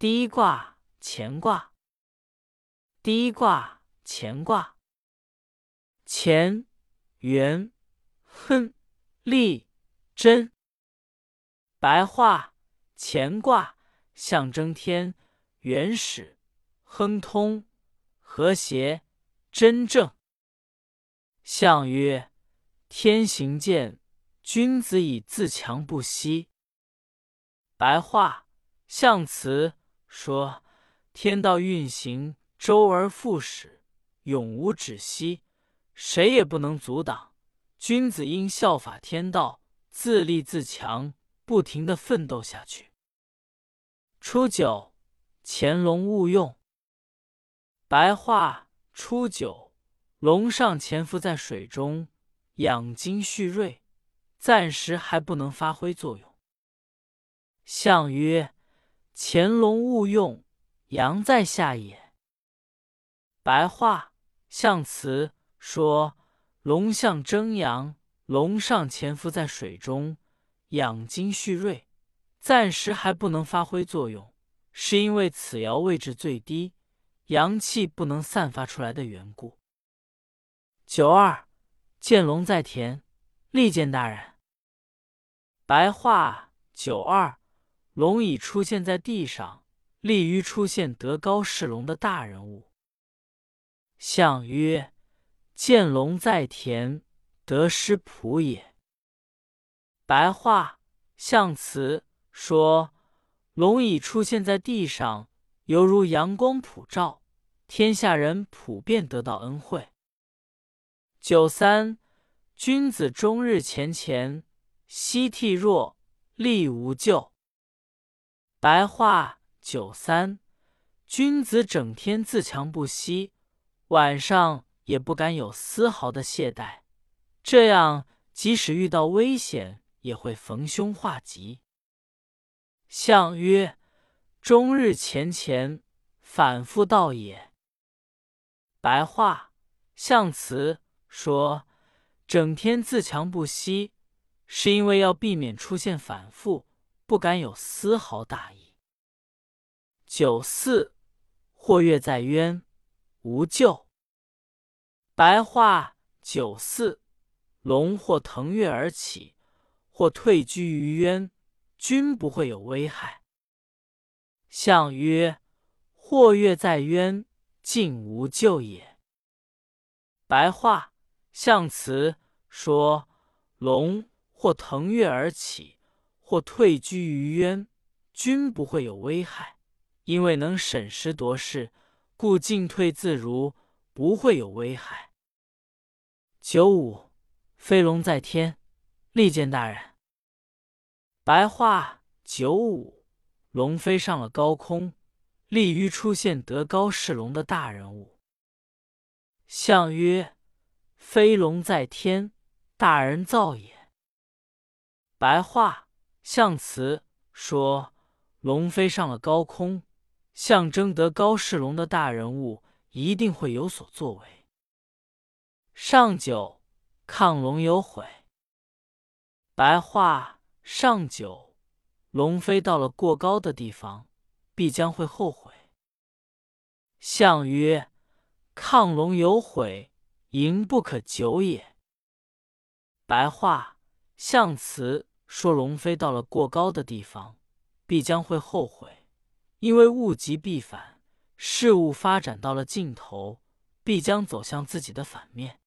第一卦乾卦。第一卦乾卦。乾，元，亨，利，贞。白话：乾卦象征天原始、亨通、和谐、真正。象曰：天行健，君子以自强不息。白话：象辞说，天道运行，周而复始，永无止息，谁也不能阻挡。君子应效法天道，自立自强，不停的奋斗下去。初九，潜龙勿用。白话：初九，龙上潜伏在水中，养精蓄锐，暂时还不能发挥作用。象曰：潜龙勿用，阳在下也。白话：象辞说，龙象征阳，龙上潜伏在水中，养精蓄锐，暂时还不能发挥作用，是因为此爻位置最低，阳气不能散发出来的缘故。九二，见龙在田，利见大人。白话：九二。龙已出现在地上，利于出现德高势隆的大人物。象曰：见龙在田，得失普也。白话：象辞说，龙已出现在地上，犹如阳光普照，天下人普遍得到恩惠。九三，君子终日乾乾，夕惕若，力无咎。白话九三，君子整天自强不息，晚上也不敢有丝毫的懈怠，这样即使遇到危险，也会逢凶化吉。象曰：终日乾乾，反复道也。白话象辞说，整天自强不息，是因为要避免出现反复。不敢有丝毫大意。九四，或跃在渊，无咎。白话：九四，龙或腾跃而起，或退居于渊，均不会有危害。象曰：或跃在渊，竟无咎也。白话：象辞说，龙或腾跃而起。或退居于渊，均不会有危害，因为能审时度势，故进退自如，不会有危害。九五，飞龙在天，利见大人。白话：九五，龙飞上了高空，利于出现德高势隆的大人物。象曰：飞龙在天，大人造也。白话。象辞说，龙飞上了高空，象征德高势隆的大人物一定会有所作为。上九，亢龙有悔。白话：上九，龙飞到了过高的地方，必将会后悔。象曰：亢龙有悔，盈不可久也。白话：象辞。说龙飞到了过高的地方，必将会后悔，因为物极必反，事物发展到了尽头，必将走向自己的反面。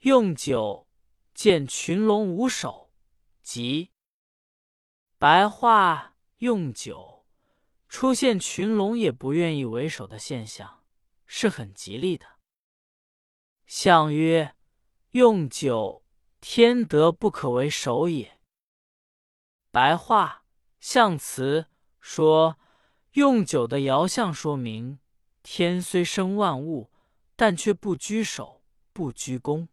用九见群龙无首，吉。白话：用九出现群龙也不愿意为首的现象，是很吉利的。象曰：用九。天德不可为首也。白话象辞说，用九的爻象说明，天虽生万物，但却不居首，不居功。